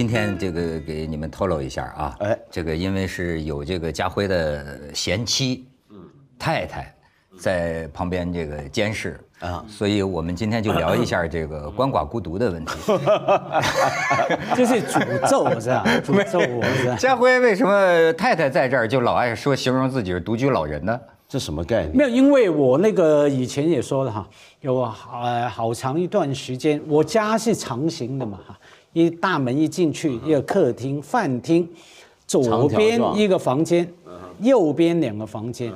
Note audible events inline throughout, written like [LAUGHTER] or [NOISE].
呃，今天这个给你们透露一下啊，哎，这个因为是有这个家辉的贤妻，嗯，太太，在旁边这个监视啊，所以我们今天就聊一下这个鳏寡孤独的问题。[LAUGHS] 这是诅咒是吧？[LAUGHS] 诅咒我是吧？家辉为什么太太在这儿就老爱说形容自己是独居老人呢？这什么概念？没有，因为我那个以前也说了哈，有呃好长一段时间，我家是长形的嘛哈，一大门一进去，一个客厅、饭厅，左边一个房间，右边两个房间。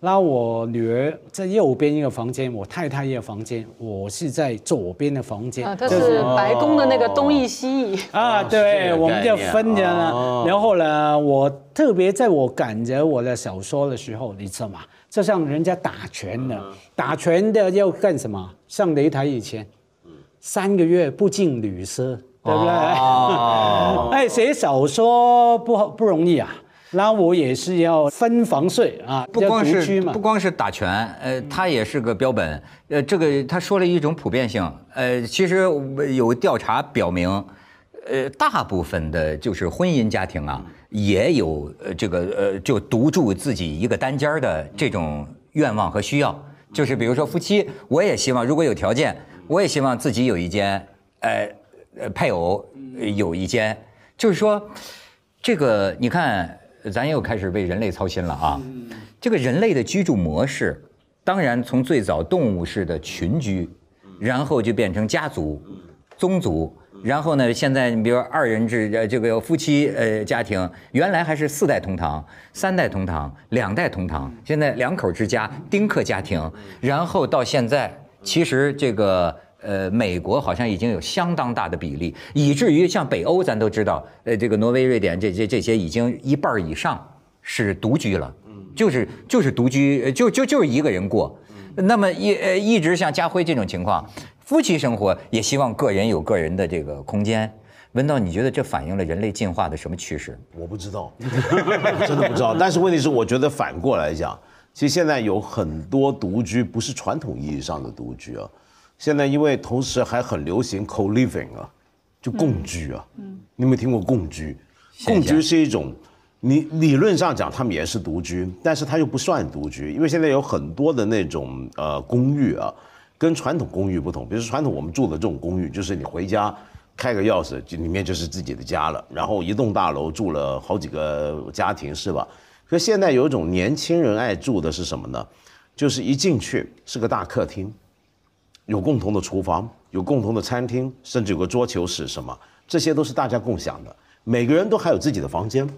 那我女儿在右边一个房间，我太太一个房间，我是在左边的房间。啊，这是白宫的那个东翼西。翼啊，对，我们就分着呢。然后呢，我特别在我赶着我的小说的时候，你知道吗？就像人家打拳的，打拳的要干什么？上擂台以前，三个月不进女色，对不对？[LAUGHS] 哎，写小说不不容易啊。那我也是要分房睡啊，不光是不光是打拳，呃，他也是个标本，呃，这个他说了一种普遍性，呃，其实有调查表明，呃，大部分的就是婚姻家庭啊，也有呃这个呃就独住自己一个单间的这种愿望和需要，就是比如说夫妻，我也希望如果有条件，我也希望自己有一间，呃，呃，配偶有一间，就是说，这个你看。咱又开始为人类操心了啊！这个人类的居住模式，当然从最早动物式的群居，然后就变成家族、宗族，然后呢，现在你比如二人制，呃，这个夫妻呃家庭，原来还是四代同堂、三代同堂、两代同堂，现在两口之家、丁克家庭，然后到现在，其实这个。呃，美国好像已经有相当大的比例，以至于像北欧，咱都知道，呃，这个挪威、瑞典这这这些已经一半以上是独居了，嗯，就是就是独居，就就就是一个人过。那么一呃一直像家辉这种情况，夫妻生活也希望个人有个人的这个空间。文道，你觉得这反映了人类进化的什么趋势？我不知道，[LAUGHS] 真的不知道。但是问题是，我觉得反过来讲，其实现在有很多独居不是传统意义上的独居啊。现在因为同时还很流行 co-living 啊，就共居啊。嗯，你有没有听过共居？共居是一种，你理论上讲他们也是独居，但是它又不算独居，因为现在有很多的那种呃公寓啊，跟传统公寓不同。比如说传统我们住的这种公寓，就是你回家开个钥匙，就里面就是自己的家了。然后一栋大楼住了好几个家庭，是吧？可现在有一种年轻人爱住的是什么呢？就是一进去是个大客厅。有共同的厨房，有共同的餐厅，甚至有个桌球室，什么，这些都是大家共享的。每个人都还有自己的房间，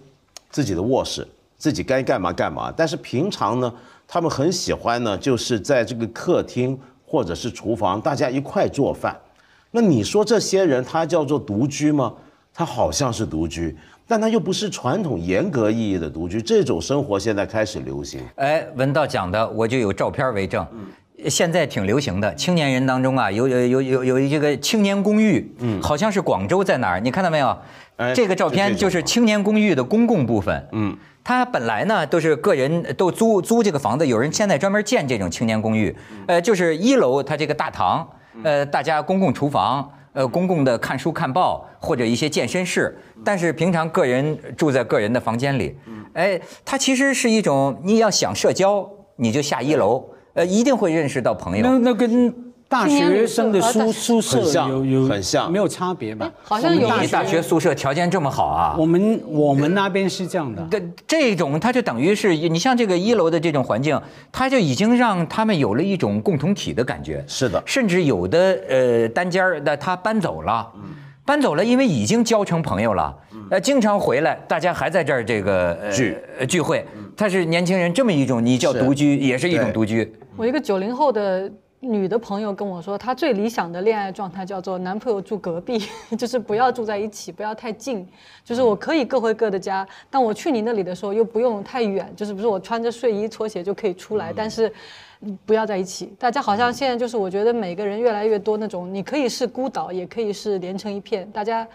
自己的卧室，自己该干嘛干嘛。但是平常呢，他们很喜欢呢，就是在这个客厅或者是厨房，大家一块做饭。那你说这些人他叫做独居吗？他好像是独居，但他又不是传统严格意义的独居。这种生活现在开始流行。哎，文道讲的，我就有照片为证。现在挺流行的，青年人当中啊，有有有有有一个青年公寓，嗯，好像是广州在哪儿？你看到没有？这个照片就是青年公寓的公共部分，嗯，它本来呢都是个人都租租这个房子，有人现在专门建这种青年公寓，呃，就是一楼它这个大堂，呃，大家公共厨房，呃，公共的看书看报或者一些健身室，但是平常个人住在个人的房间里，哎，它其实是一种你要想社交，你就下一楼。呃，一定会认识到朋友。那那跟大学生的宿宿舍有有很像，没有差别吧？好像有。大学宿舍条件这么好啊？我们我们那边是这样的。这这种，它就等于是你像这个一楼的这种环境，它就已经让他们有了一种共同体的感觉。是的。甚至有的呃单间儿的他搬走了，搬走了，因为已经交成朋友了。呃，经常回来，大家还在这儿这个聚聚会。他是年轻人这么一种，你叫独居，也是一种独居。我一个九零后的女的朋友跟我说，她最理想的恋爱状态叫做男朋友住隔壁，[LAUGHS] 就是不要住在一起，不要太近，就是我可以各回各的家，但我去你那里的时候又不用太远，就是不是我穿着睡衣拖鞋就可以出来，但是不要在一起。大家好像现在就是我觉得每个人越来越多那种，你可以是孤岛，也可以是连成一片，大家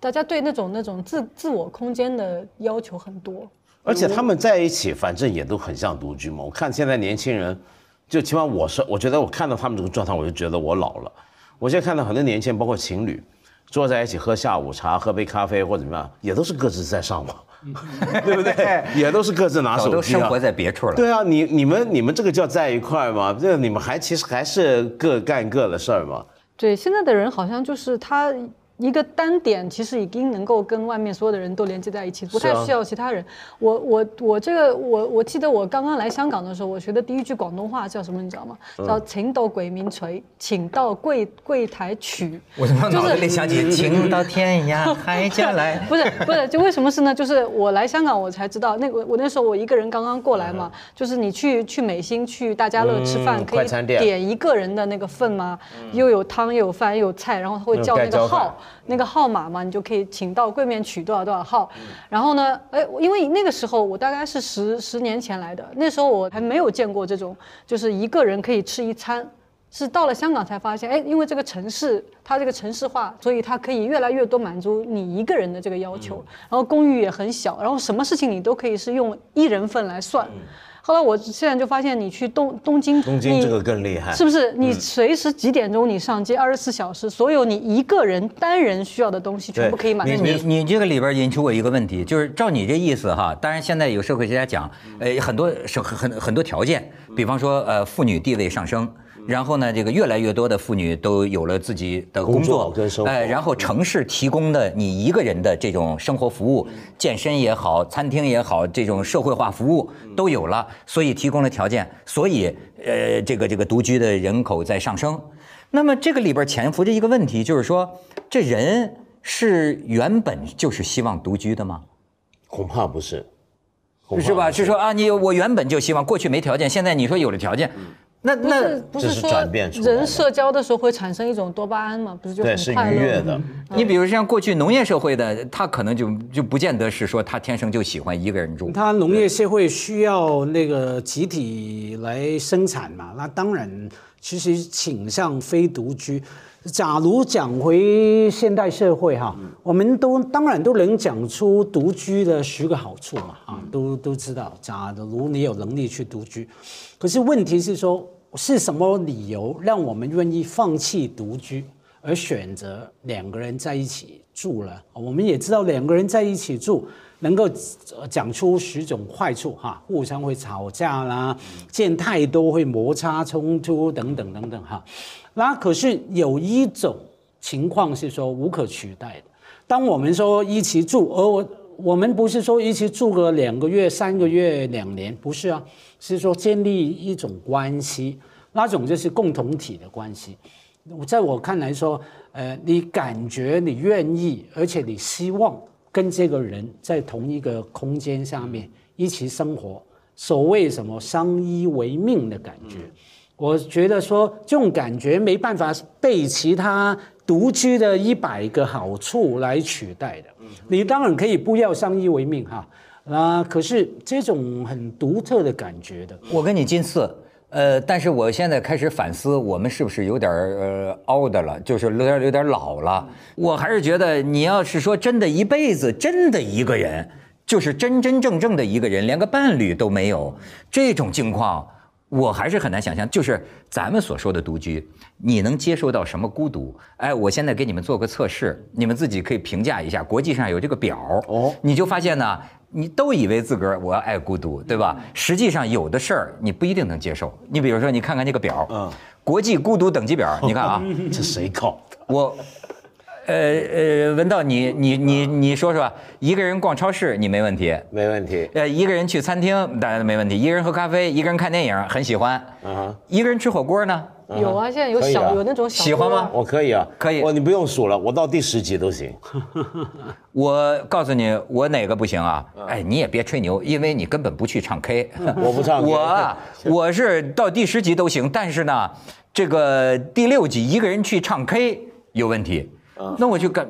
大家对那种那种自自我空间的要求很多。而且他们在一起，反正也都很像独居嘛。我看现在年轻人。就起码我是，我觉得我看到他们这个状态，我就觉得我老了。我现在看到很多年轻人，包括情侣，坐在一起喝下午茶、喝杯咖啡或者怎么样，也都是各自在上网，[LAUGHS] 对不对？[LAUGHS] 也都是各自拿手机、啊。都生活在别处了。对啊，你你们你们这个叫在一块儿吗？这你们还其实还是各干各的事儿吗。对，现在的人好像就是他。一个单点其实已经能够跟外面所有的人都连接在一起，不太需要其他人。我我我这个我我记得我刚刚来香港的时候，我学的第一句广东话叫什么？你知道吗？叫“请到鬼名垂，请到柜柜台取”。我怎么脑子里想起“请到天涯海角来”？[LAUGHS] 不是不是，就为什么是呢？就是我来香港我才知道，那个我那时候我一个人刚刚过来嘛，就是你去去美心去大家乐吃饭，可以点一个人的那个份吗？又有汤又有饭又有菜，然后他会叫那个号。那个号码嘛，你就可以请到柜面取多少多少号。然后呢，哎，因为那个时候我大概是十十年前来的，那时候我还没有见过这种，就是一个人可以吃一餐。是到了香港才发现，哎，因为这个城市它这个城市化，所以它可以越来越多满足你一个人的这个要求。然后公寓也很小，然后什么事情你都可以是用一人份来算。后来我现在就发现，你去东东京，东京这个更厉害，是不是？你随时几点钟你上街，二十四小时，所有你一个人单人需要的东西全部可以满足。你你这个里边引出我一个问题，就是照你这意思哈，当然现在有社会学家讲，呃，很多是很很多条件，比方说呃妇女地位上升。然后呢，这个越来越多的妇女都有了自己的工作，哎，然后城市提供的你一个人的这种生活服务，健身也好，餐厅也好，这种社会化服务都有了，所以提供了条件，所以呃，这个这个独居的人口在上升。那么这个里边潜伏着一个问题，就是说，这人是原本就是希望独居的吗？恐怕不是，是吧？是说啊，你我原本就希望，过去没条件，现在你说有了条件。那那不是说人社交的时候会产生一种多巴胺嘛？不是就很快乐的。你比如像过去农业社会的，他可能就就不见得是说他天生就喜欢一个人住。他农业社会需要那个集体来生产嘛，那当然其实倾向非独居。假如讲回现代社会哈，我们都当然都能讲出独居的十个好处嘛，啊，都都知道。假如你有能力去独居，可是问题是说，是什么理由让我们愿意放弃独居，而选择两个人在一起住了？我们也知道两个人在一起住能够讲出十种坏处哈，互相会吵架啦，见太多会摩擦冲突等等等等哈。那可是有一种情况是说无可取代的。当我们说一起住，而我我我们不是说一起住个两个月、三个月、两年，不是啊，是说建立一种关系，那种就是共同体的关系。在我看来说，呃，你感觉你愿意，而且你希望跟这个人在同一个空间下面一起生活，所谓什么相依为命的感觉。我觉得说这种感觉没办法被其他独居的一百个好处来取代的。你当然可以不要相依为命哈，啊，可是这种很独特的感觉的。我跟你近似，呃，但是我现在开始反思，我们是不是有点呃 old 了，就是有点有点老了。我还是觉得，你要是说真的一辈子真的一个人，就是真真正正的一个人，连个伴侣都没有，这种境况。我还是很难想象，就是咱们所说的独居，你能接受到什么孤独？哎，我现在给你们做个测试，你们自己可以评价一下。国际上有这个表哦，你就发现呢，你都以为自个儿我要爱孤独，对吧？实际上有的事儿你不一定能接受。你比如说，你看看这个表，嗯，国际孤独等级表，你看啊，[LAUGHS] 这谁搞的？我。呃呃，文道，你你你你说说，一个人逛超市你没问题，没问题。呃，一个人去餐厅大家都没问题，一个人喝咖啡，一个人看电影很喜欢。啊，一个人吃火锅呢？有啊，现在有小有那种小。喜欢吗？我可以啊，可以。我你不用数了，我到第十集都行。[LAUGHS] 我告诉你，我哪个不行啊？哎，你也别吹牛，因为你根本不去唱 K。[LAUGHS] 我不唱。我 [LAUGHS] 我是到第十集都行，但是呢，这个第六集一个人去唱 K 有问题。那我就干，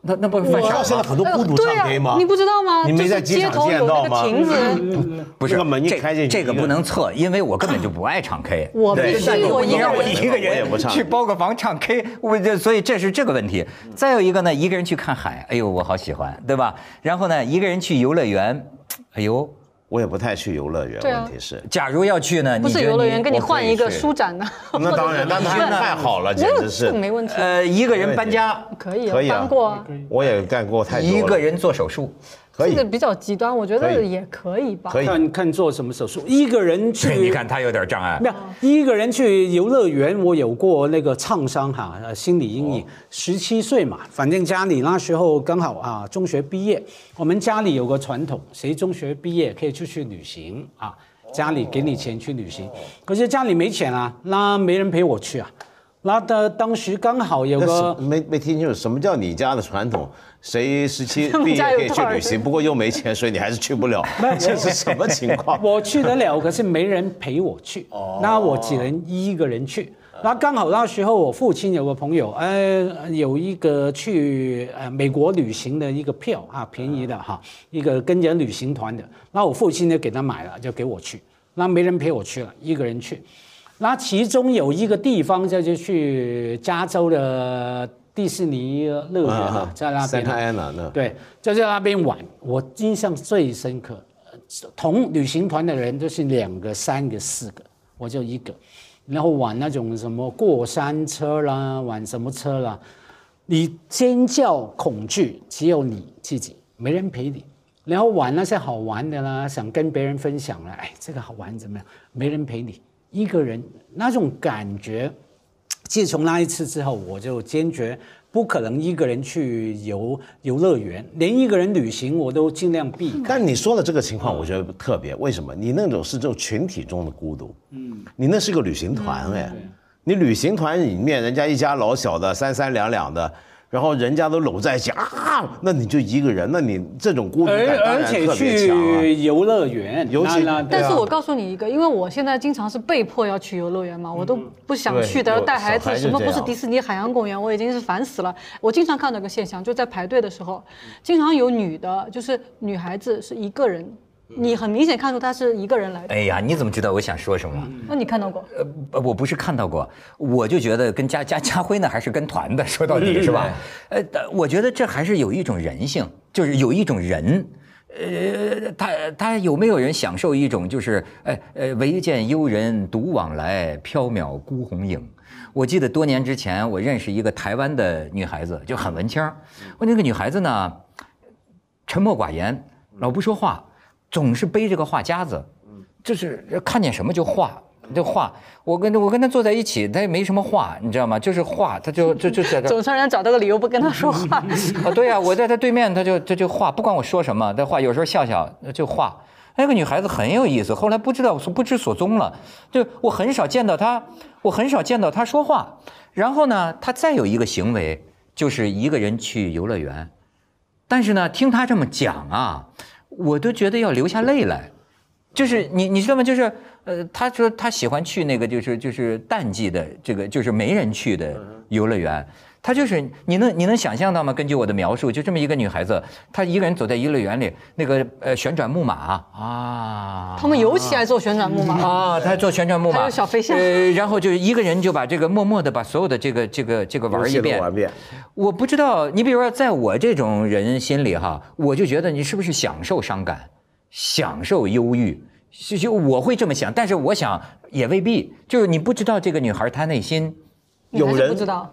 那那不是犯傻现在很多孤独唱 K 吗？你不知道吗？你没在街场见到吗？不是门一开进去，这个不能测，因为我根本就不爱唱 K。[LAUGHS] 我必须我一个人一个人去包个房唱 K，我这所以这是这个问题。再有一个呢，一个人去看海，哎呦我好喜欢，对吧？然后呢，一个人去游乐园，哎呦我也不太去游乐园。啊问题是，假如要去呢？不是游乐园，跟你换一个舒展的。[LAUGHS] 那当然，[LAUGHS] 那太太好了，简直是。没问题，呃，一个人搬家，可以可以啊搬过啊。我也干过太多。一个人做手术，可以这个比较极端，我觉得也可以吧。可以看看做什么手术，一个人去，你看他有点障碍没。[LAUGHS] 有一个人去游乐园，我有过那个创伤哈，呃，心理阴影。十七岁嘛，反正家里那时候刚好啊，中学毕业，我们家里有个传统，谁中学毕业可以出去旅行啊，家里给你钱去旅行。可是家里没钱啊，那没人陪我去啊。那的当时刚好有那个是没没听清楚，什么叫你家的传统？谁十七 [LAUGHS] 毕业可以去旅行，不过又没钱，所以你还是去不了。[LAUGHS] 这是什么 [LAUGHS] 情况？我去得了，可是没人陪我去，那我只能一个人去。那刚好那时候我父亲有个朋友，呃，有一个去呃美国旅行的一个票啊，便宜的哈，一个跟着旅行团的。那我父亲就给他买了，就给我去。那没人陪我去了，一个人去。那其中有一个地方就是去加州的迪士尼乐园啊，在那边对，就在那边玩，我印象最深刻。呃同旅行团的人都是两个、三个、四个，我就一个，然后玩那种什么过山车啦，玩什么车啦，你尖叫恐惧，只有你自己，没人陪你。然后玩那些好玩的啦，想跟别人分享了，哎，这个好玩怎么样？没人陪你，一个人那种感觉。自从那一次之后，我就坚决不可能一个人去游游乐园，连一个人旅行我都尽量避开。但你说的这个情况，我觉得特别。为什么？你那种是这种群体中的孤独，嗯，你那是个旅行团哎，你旅行团里面人家一家老小的三三两两的，然后人家都搂在一起啊，那你就一个人，那你这种孤独感当而且然特别强啊。去游乐园，尤其那那啊但是我告诉你一个，因为我现在经常是被迫要去游乐园嘛，我都不想去的，要带孩子，孩什么不是迪士尼海洋公园，我已经是烦死了。我经常看到一个现象，就在排队的时候，经常有女的，就是女孩子是一个人，你很明显看出他是一个人来的。哎呀，你怎么知道我想说什么？那你看到过？呃，我不是看到过，我就觉得跟家家家辉呢还是跟团的，说到底是吧？呃，但我觉得这还是有一种人性，就是有一种人。呃，他他有没有人享受一种就是，哎呃，唯见幽人独往来，缥缈孤鸿影。我记得多年之前，我认识一个台湾的女孩子，就很文青。我那个女孩子呢，沉默寡言，老不说话，总是背着个画夹子，就是看见什么就画。就画，我跟我跟他坐在一起，他也没什么话，你知道吗？就是画，他就就就在这 [LAUGHS] 总算人家找到个理由不跟他说话。[LAUGHS] 啊，对呀、我在他对面，他就他就画，不管我说什么，他画，有时候笑笑就画。那个女孩子很有意思，后来不知道不知所踪了，就我很少见到她，我很少见到她说话。然后呢，她再有一个行为，就是一个人去游乐园，但是呢，听她这么讲啊，我都觉得要流下泪来。就是你你知道吗？就是呃，他说他喜欢去那个就是就是淡季的这个就是没人去的游乐园。他就是你能你能想象到吗？根据我的描述，就这么一个女孩子，她一个人走在游乐园里，那个呃旋转木马。啊，他们尤其爱坐旋转木马。啊，她坐旋转木马，还有小飞象。呃，然后就一个人就把这个默默的把所有的这个这个这个玩一遍，玩一遍。我不知道，你比如说，在我这种人心里哈，我就觉得你是不是享受伤感，享受忧郁，就就我会这么想，但是我想也未必，就是你不知道这个女孩她内心，有人不知道，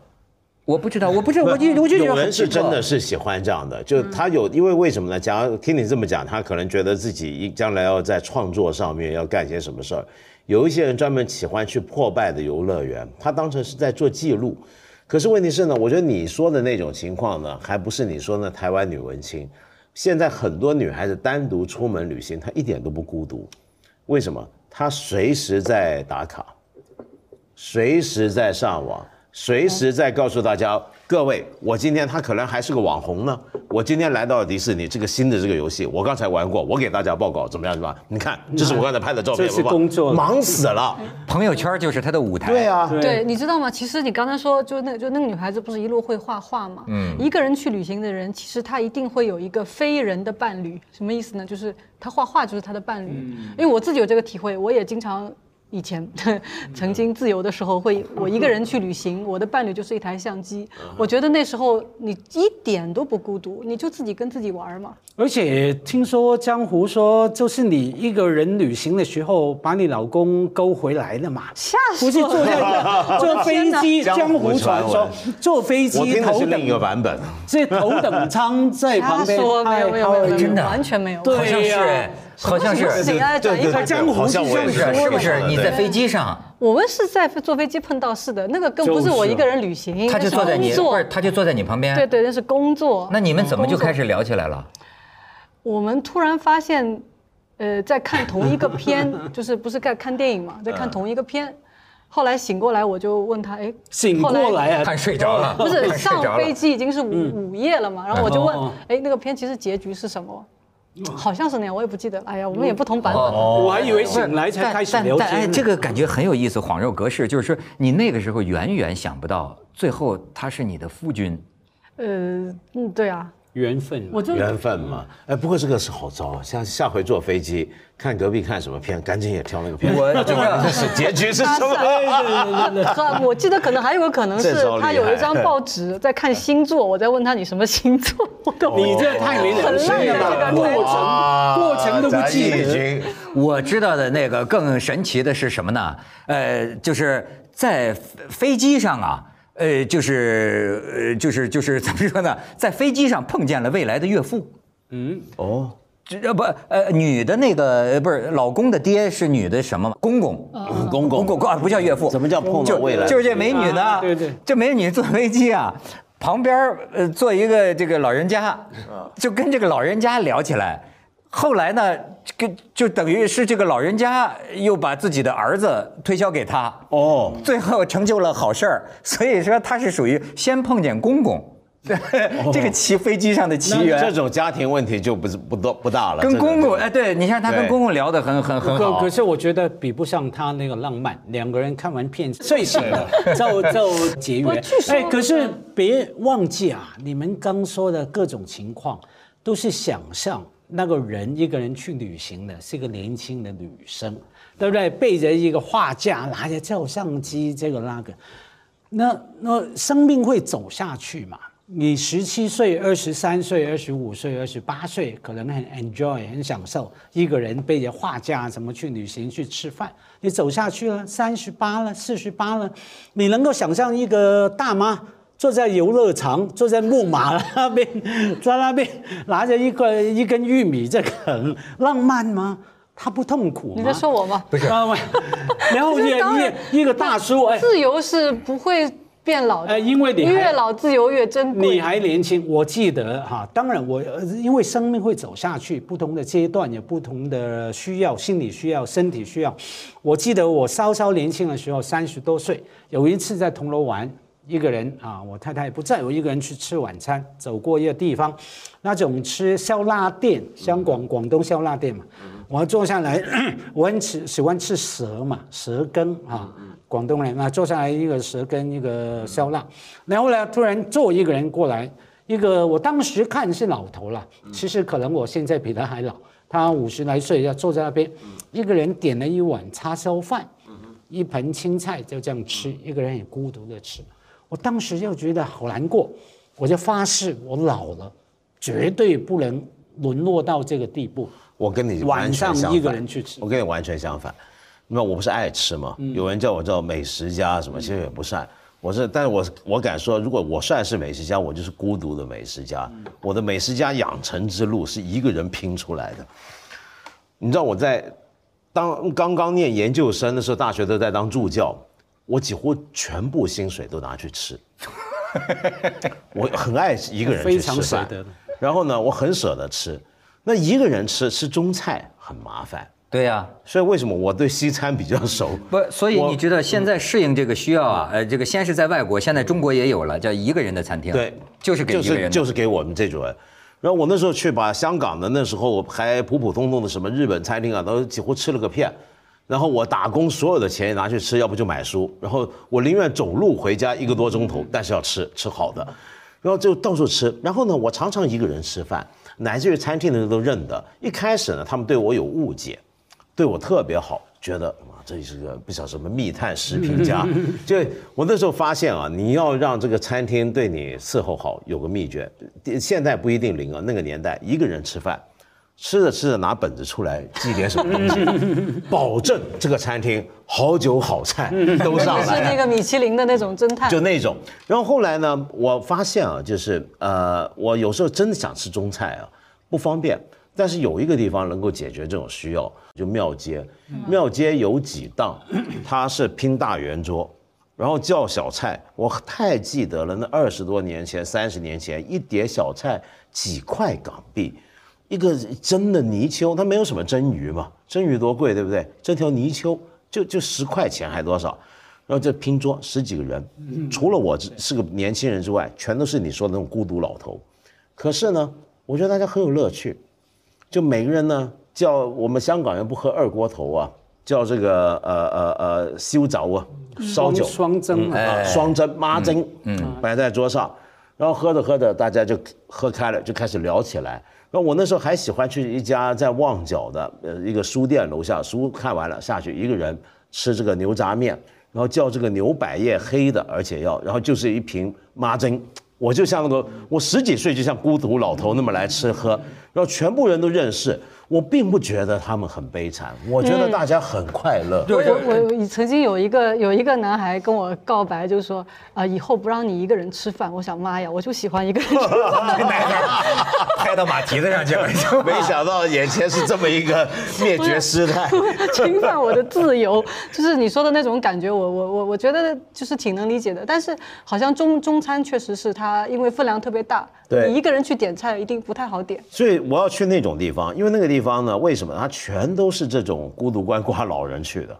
我不知道，我不知道，我就我就有人是真的是喜欢这样的，就他有，因为为什么呢？假如听你这么讲，他可能觉得自己一将来要在创作上面要干些什么事儿。有一些人专门喜欢去破败的游乐园，他当成是在做记录。可是问题是呢，我觉得你说的那种情况呢，还不是你说的台湾女文青。现在很多女孩子单独出门旅行，她一点都不孤独。为什么？她随时在打卡，随时在上网，随时在告诉大家，各位，我今天他可能还是个网红呢。我今天来到了迪士尼，这个新的这个游戏，我刚才玩过，我给大家报告怎么样，是吧？你看，这是我刚才拍的照片，这是不工作忙死了。[LAUGHS] 朋友圈就是他的舞台。对啊，对，你知道吗？其实你刚才说，就那就那个女孩子不是一路会画画吗？嗯，一个人去旅行的人，其实他一定会有一个非人的伴侣。什么意思呢？就是他画画就是他的伴侣。因为我自己有这个体会，我也经常。以前曾经自由的时候，会我一个人去旅行，我的伴侣就是一台相机。我觉得那时候你一点都不孤独，你就自己跟自己玩嘛。而且听说江湖说，就是你一个人旅行的时候，把你老公勾回来了嘛？吓死！不是坐在坐飞机，[LAUGHS] 江湖传说坐飞机头等一个版本，[LAUGHS] 是头等舱在旁边，没有没有没有，真的完全没有，对呀。好像是，对对对，江湖像我是是不是？你在飞机上，我们是在坐飞机碰到是的，那个更不是我一个人旅行，他就坐在你，不是他就坐在你旁边，对对，那是工作。那你们怎么就开始聊起来了？我们突然发现，呃，在看同一个片，[LAUGHS] 就是不是在看电影嘛，在看同一个片。后来醒过来，我就问他，哎，醒过来啊？看睡着了？不是，[LAUGHS] 上飞机已经是午午夜了嘛？然后我就问，哎，那个片其实结局是什么？好像是那样，我也不记得。哎呀，我们也不同版本。我还以为醒来才开始聊天。哎，这个感觉很有意思，恍若隔世。就是说，你那个时候远远想不到，最后他是你的夫君。呃，嗯，对啊。缘分，我缘分嘛。哎，不过这个是好招，下下回坐飞机看隔壁看什么片，赶紧也挑那个片。我这个是结局是什么？[LAUGHS] 我记得可能还有个可能是他有一张报纸在看星座，我在问他你什么星座？你这太没良心了，过程过程都不记得。我知道的那个更神奇的是什么呢？呃，就是在飞机上啊。呃，就是呃，就是就是怎么说呢？在飞机上碰见了未来的岳父。嗯，哦，这不呃，女的那个不是老公的爹是女的什么公公？公公公公啊，不叫岳父。怎么叫碰到未来？就是这美女呢？对对，这美女坐飞机啊，旁边呃坐一个这个老人家，就跟这个老人家聊起来。后来呢？跟就等于是这个老人家又把自己的儿子推销给他哦，最后成就了好事儿。所以说他是属于先碰见公公，对 [LAUGHS] 这个骑飞机上的奇缘。这种家庭问题就不是不多不大了。跟公公哎，对你看他跟公公聊得很很很好。可是我觉得比不上他那个浪漫。两个人看完片睡醒了，就就结缘。哎，可是别忘记啊，你们刚说的各种情况都是想象。那个人一个人去旅行的，是一个年轻的女生，对不对？背着一个画架，拿着照相机，这个那个，那那生命会走下去嘛？你十七岁、二十三岁、二十五岁、二十八岁，可能很 enjoy、很享受，一个人背着画架怎么去旅行、去吃饭？你走下去了，三十八了、四十八了，你能够想象一个大妈？坐在游乐场，坐在木马那边，在那边拿着一个一根玉米在啃，浪漫吗？他不痛苦吗？你在说我吗？不是。然后一一一个大叔，哎，自由是不会变老的。哎，因为你越老，自由越珍贵。你还年轻，我记得哈，当然我因为生命会走下去，不同的阶段有不同的需要，心理需要，身体需要。我记得我稍稍年轻的时候，三十多岁，有一次在铜锣湾。一个人啊，我太太不在，我一个人去吃晚餐。走过一个地方，那种吃烧腊店，香港广东烧腊店嘛。我坐下来，[COUGHS] 我很吃喜欢吃蛇嘛，蛇羹啊，广东人啊，坐下来一个蛇羹，一个烧腊。然后呢，突然坐一个人过来，一个我当时看是老头了，其实可能我现在比他还老。他五十来岁，要坐在那边，一个人点了一碗叉烧饭，一盆青菜，就这样吃，一个人很孤独的吃。我当时就觉得好难过，我就发誓，我老了，绝对不能沦落到这个地步。我跟你晚上一个人去吃，我跟你完全相反。那我不是爱吃吗？有人叫我叫美食家什么，其实也不算。我是，但是我我敢说，如果我算是美食家，我就是孤独的美食家。我的美食家养成之路是一个人拼出来的。你知道我在当刚刚念研究生的时候，大学都在当助教。我几乎全部薪水都拿去吃，我很爱一个人去吃饭，然后呢，我很舍得吃。那一个人吃吃中菜很麻烦，对呀。所以为什么我对西餐比较熟？不，所以你觉得现在适应这个需要啊？呃，这个先是在外国，现在中国也有了叫一个人的餐厅，对，就是给一个人，就是给我们这种人。然后我那时候去把香港的那时候还普普通通的什么日本餐厅啊，都几乎吃了个遍。然后我打工所有的钱拿去吃，要不就买书。然后我宁愿走路回家一个多钟头，但是要吃吃好的。然后就到处吃。然后呢，我常常一个人吃饭，乃至于餐厅的人都认得。一开始呢，他们对我有误解，对我特别好，觉得哇，这是个不晓得什么密探食品家。[LAUGHS] 就我那时候发现啊，你要让这个餐厅对你伺候好，有个秘诀。现在不一定灵啊，那个年代一个人吃饭。吃着吃着拿本子出来记点什么东西，[LAUGHS] 保证这个餐厅好酒好菜都上来。是那个米其林的那种侦探，就那种。然后后来呢，我发现啊，就是呃，我有时候真的想吃中菜啊，不方便。但是有一个地方能够解决这种需要，就庙街。庙街有几档，它是拼大圆桌，然后叫小菜。我太记得了，那二十多年前、三十年前，一碟小菜几块港币。一个真的泥鳅，它没有什么蒸鱼嘛，蒸鱼多贵，对不对？这条泥鳅就就十块钱还多少？然后这拼桌十几个人，除了我是个年轻人之外，全都是你说的那种孤独老头。可是呢，我觉得大家很有乐趣，就每个人呢叫我们香港人不喝二锅头啊，叫这个呃呃呃修酒啊，烧酒双蒸啊，双蒸妈蒸，嗯，摆在桌上，然后喝着喝着，大家就喝开了，就开始聊起来。那我那时候还喜欢去一家在旺角的呃一个书店楼下，书看完了下去，一个人吃这个牛杂面，然后叫这个牛百叶黑的，而且要，然后就是一瓶妈蒸，我就像那个我十几岁就像孤独老头那么来吃喝，然后全部人都认识。我并不觉得他们很悲惨，我觉得大家很快乐。我我我曾经有一个有一个男孩跟我告白，就是说啊，以后不让你一个人吃饭。我想妈呀，我就喜欢一个人吃饭。[LAUGHS] [LAUGHS] 拍到马蹄子上去了，[LAUGHS] 没想到眼前是这么一个灭绝师太，侵犯我的自由，就是你说的那种感觉。我我我我觉得就是挺能理解的，但是好像中中餐确实是它因为分量特别大，你一个人去点菜一定不太好点。所以我要去那种地方，因为那个地。地方呢？为什么它全都是这种孤独鳏寡老人去的？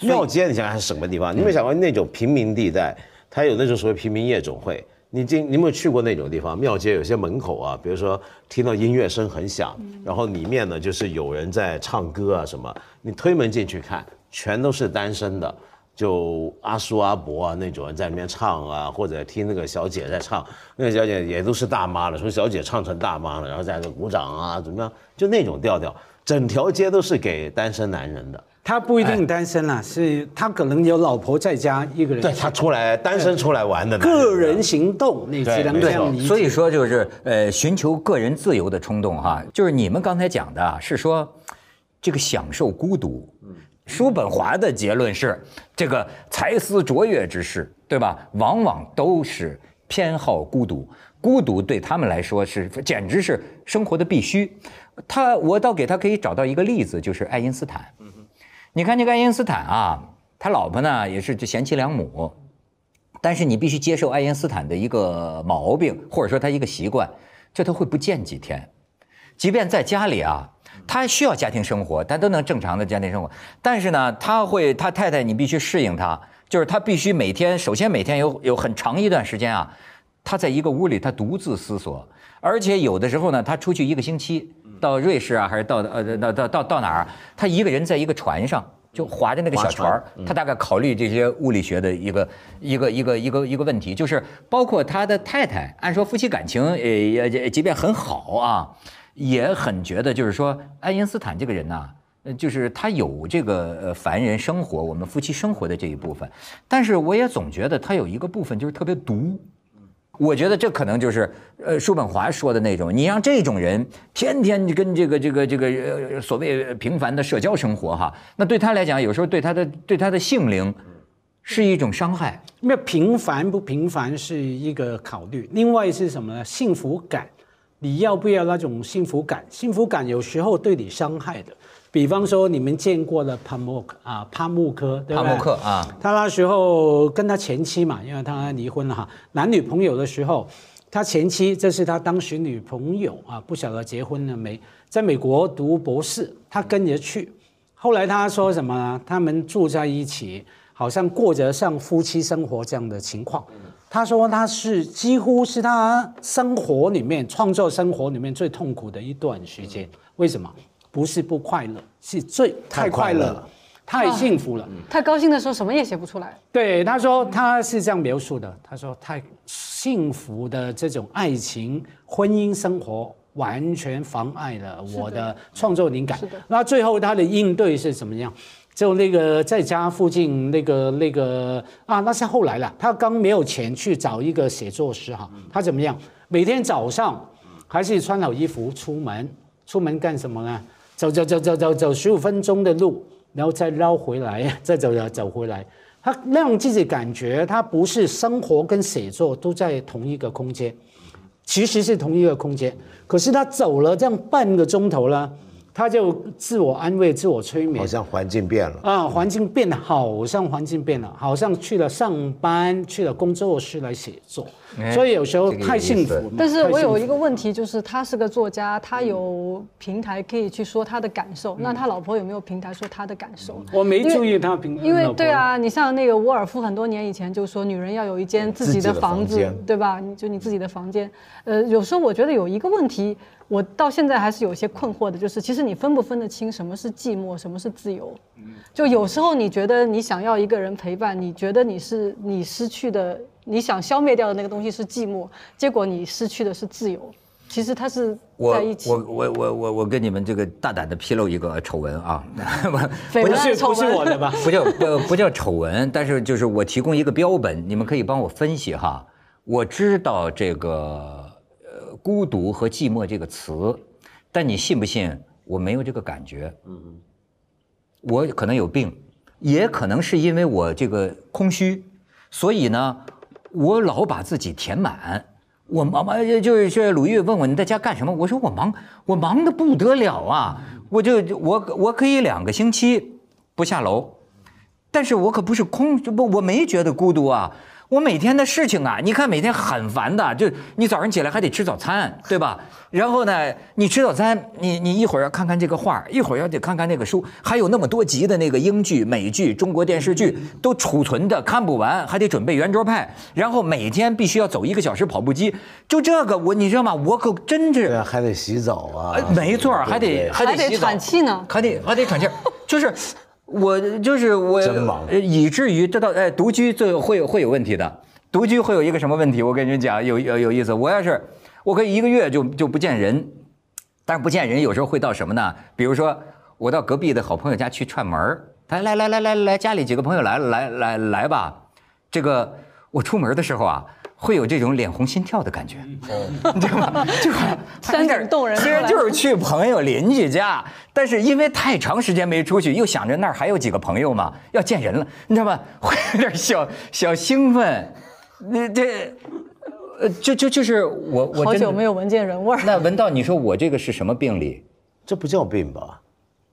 庙街，你想想是什么地方？你有没有想过那种平民地带，它有那种所谓平民夜总会？你进，你有没有去过那种地方？庙街有些门口啊，比如说听到音乐声很响，然后里面呢就是有人在唱歌啊什么。你推门进去看，全都是单身的。就阿叔阿伯啊那种人在里面唱啊，或者听那个小姐在唱，那个小姐也都是大妈了，说小姐唱成大妈了，然后在那鼓掌啊，怎么样？就那种调调，整条街都是给单身男人的。他不一定单身啊，是他可能有老婆在家一个人。对他出来单身出来玩的。个人行动，你只能这样理解。所以说就是呃，寻求个人自由的冲动哈，就是你们刚才讲的是说，这个享受孤独。叔本华的结论是，这个才思卓越之士，对吧？往往都是偏好孤独，孤独对他们来说是简直是生活的必须。他，我倒给他可以找到一个例子，就是爱因斯坦。你看这个爱因斯坦啊，他老婆呢也是这贤妻良母，但是你必须接受爱因斯坦的一个毛病，或者说他一个习惯，就他会不见几天，即便在家里啊。他需要家庭生活，他都能正常的家庭生活。但是呢，他会，他太太你必须适应他，就是他必须每天，首先每天有有很长一段时间啊，他在一个屋里他独自思索，而且有的时候呢，他出去一个星期，到瑞士啊，还是到呃到到到到哪儿，他一个人在一个船上就划着那个小船儿，他大概考虑这些物理学的一个一个一个一个一个问题，就是包括他的太太，按说夫妻感情呃也即便很好啊。也很觉得，就是说，爱因斯坦这个人呐，呃，就是他有这个呃凡人生活，我们夫妻生活的这一部分，但是我也总觉得他有一个部分就是特别毒。我觉得这可能就是呃叔本华说的那种，你让这种人天天跟这个这个这个呃所谓平凡的社交生活哈，那对他来讲，有时候对他的对他的性灵是一种伤害。那平凡不平凡是一个考虑，另外是什么呢？幸福感。你要不要那种幸福感？幸福感有时候对你伤害的，比方说你们见过的帕慕克啊，帕慕克对吧？帕慕克啊，他那时候跟他前妻嘛，因为他离婚了哈，男女朋友的时候，他前妻这是他当时女朋友啊，不晓得结婚了没，在美国读博士，他跟着去，后来他说什么呢？他们住在一起，好像过着像夫妻生活这样的情况。他说他是几乎是他生活里面创作生活里面最痛苦的一段时间。为什么？不是不快乐，是最太快乐了，太幸福了。太高兴的时候什么也写不出来。对，他说他是这样描述的。他说太幸福的这种爱情婚姻生活完全妨碍了我的创作灵感。那最后他的应对是怎么样？就那个在家附近那个那个啊，那是后来了。他刚没有钱去找一个写作师哈，他怎么样？每天早上还是穿好衣服出门，出门干什么呢？走走走走走走十五分钟的路，然后再绕回来，[LAUGHS] 再走走走回来。他让自己感觉他不是生活跟写作都在同一个空间，其实是同一个空间。可是他走了这样半个钟头了。他就自我安慰、自我催眠，好像环境变了啊，环境变了好像环境变了，好像去了上班，去了工作室来写作，所以有时候太幸福。但是我有一个问题，就是他是个作家，他有平台可以去说他的感受，那他老婆有没有平台说他的感受？我没注意他平，因为对啊，你像那个沃尔夫很多年以前就说，女人要有一间自己的房子，对吧？就你自己的房间。呃，有时候我觉得有一个问题。我到现在还是有些困惑的，就是其实你分不分得清什么是寂寞，什么是自由？就有时候你觉得你想要一个人陪伴，你觉得你是你失去的，你想消灭掉的那个东西是寂寞，结果你失去的是自由。其实它是在一起。我我我我我跟你们这个大胆的披露一个丑闻啊，[LAUGHS] [LAUGHS] 不是不是我的吧？不叫不不叫丑闻，但是就是我提供一个标本，你们可以帮我分析哈。我知道这个。孤独和寂寞这个词，但你信不信我没有这个感觉？嗯嗯，我可能有病，也可能是因为我这个空虚，所以呢，我老把自己填满。我忙忙就是，鲁豫问我你在家干什么？我说我忙，我忙的不得了啊！我就我我可以两个星期不下楼，但是我可不是空不，我没觉得孤独啊。我每天的事情啊，你看每天很烦的，就你早上起来还得吃早餐，对吧？然后呢，你吃早餐，你你一会儿要看看这个画，一会儿要得看看那个书，还有那么多集的那个英剧、美剧、中国电视剧都储存的看不完，还得准备圆桌派，然后每天必须要走一个小时跑步机，就这个我你知道吗？我可真是还得洗澡啊，没错，还得还得喘气呢，还得还得喘气，就是。我就是我，以至于这到哎，独居最会会有问题的。独居会有一个什么问题？我跟你讲，有有有意思。我要是我可以一个月就就不见人，但是不见人有时候会到什么呢？比如说我到隔壁的好朋友家去串门他来来来来来，家里几个朋友来了，来来来吧。这个我出门的时候啊。会有这种脸红心跳的感觉，你知道吗？[LAUGHS] 就三点动人。虽然就是去朋友邻居家，但是因为太长时间没出去，又想着那儿还有几个朋友嘛，要见人了，你知道吗？会有点小小兴奋。那这，呃，就就就是我我好久没有闻见人味儿。那闻到你说我这个是什么病理？这不叫病吧？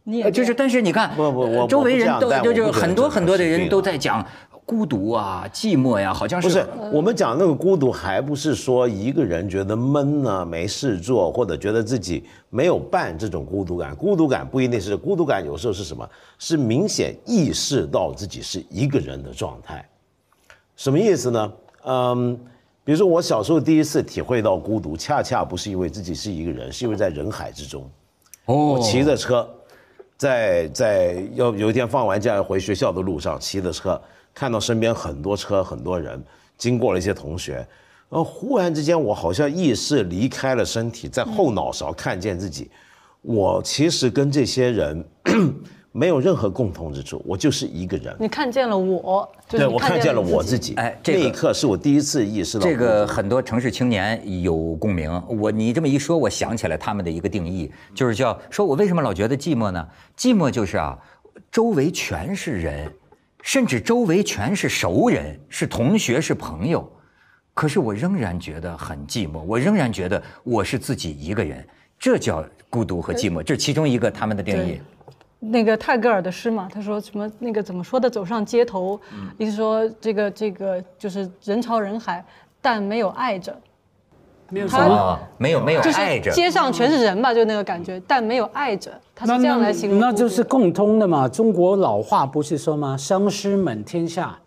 你也就是，但是你看，不不我周围人都就就很多很多的人都在讲。孤独啊，寂寞呀，好像是不是？我们讲那个孤独，还不是说一个人觉得闷呢，没事做，或者觉得自己没有伴这种孤独感。孤独感不一定是孤独感，有时候是什么？是明显意识到自己是一个人的状态。什么意思呢？嗯，比如说我小时候第一次体会到孤独，恰恰不是因为自己是一个人，是因为在人海之中。哦，我骑着车，在在要有一天放完假要回学校的路上，骑着车。看到身边很多车很多人，经过了一些同学，然后忽然之间我好像意识离开了身体，在后脑勺看见自己，我其实跟这些人 [COUGHS] 没有任何共同之处，我就是一个人。你看见了我，对我看见了我自己。哎，那一刻是我第一次意识到。这个很多城市青年有共鸣。我你这么一说，我想起来他们的一个定义，就是叫说我为什么老觉得寂寞呢？寂寞就是啊，周围全是人。甚至周围全是熟人，是同学，是朋友，可是我仍然觉得很寂寞，我仍然觉得我是自己一个人，这叫孤独和寂寞，这是其中一个他们的定义。那个泰戈尔的诗嘛，他说什么？那个怎么说的？走上街头，意思说这个这个就是人潮人海，但没有爱着。没有什么，没有没有爱着，街上全是人吧，就那个感觉，但没有爱着，他是这样来形容。那就是共通的嘛，中国老话不是说吗？相师满天下，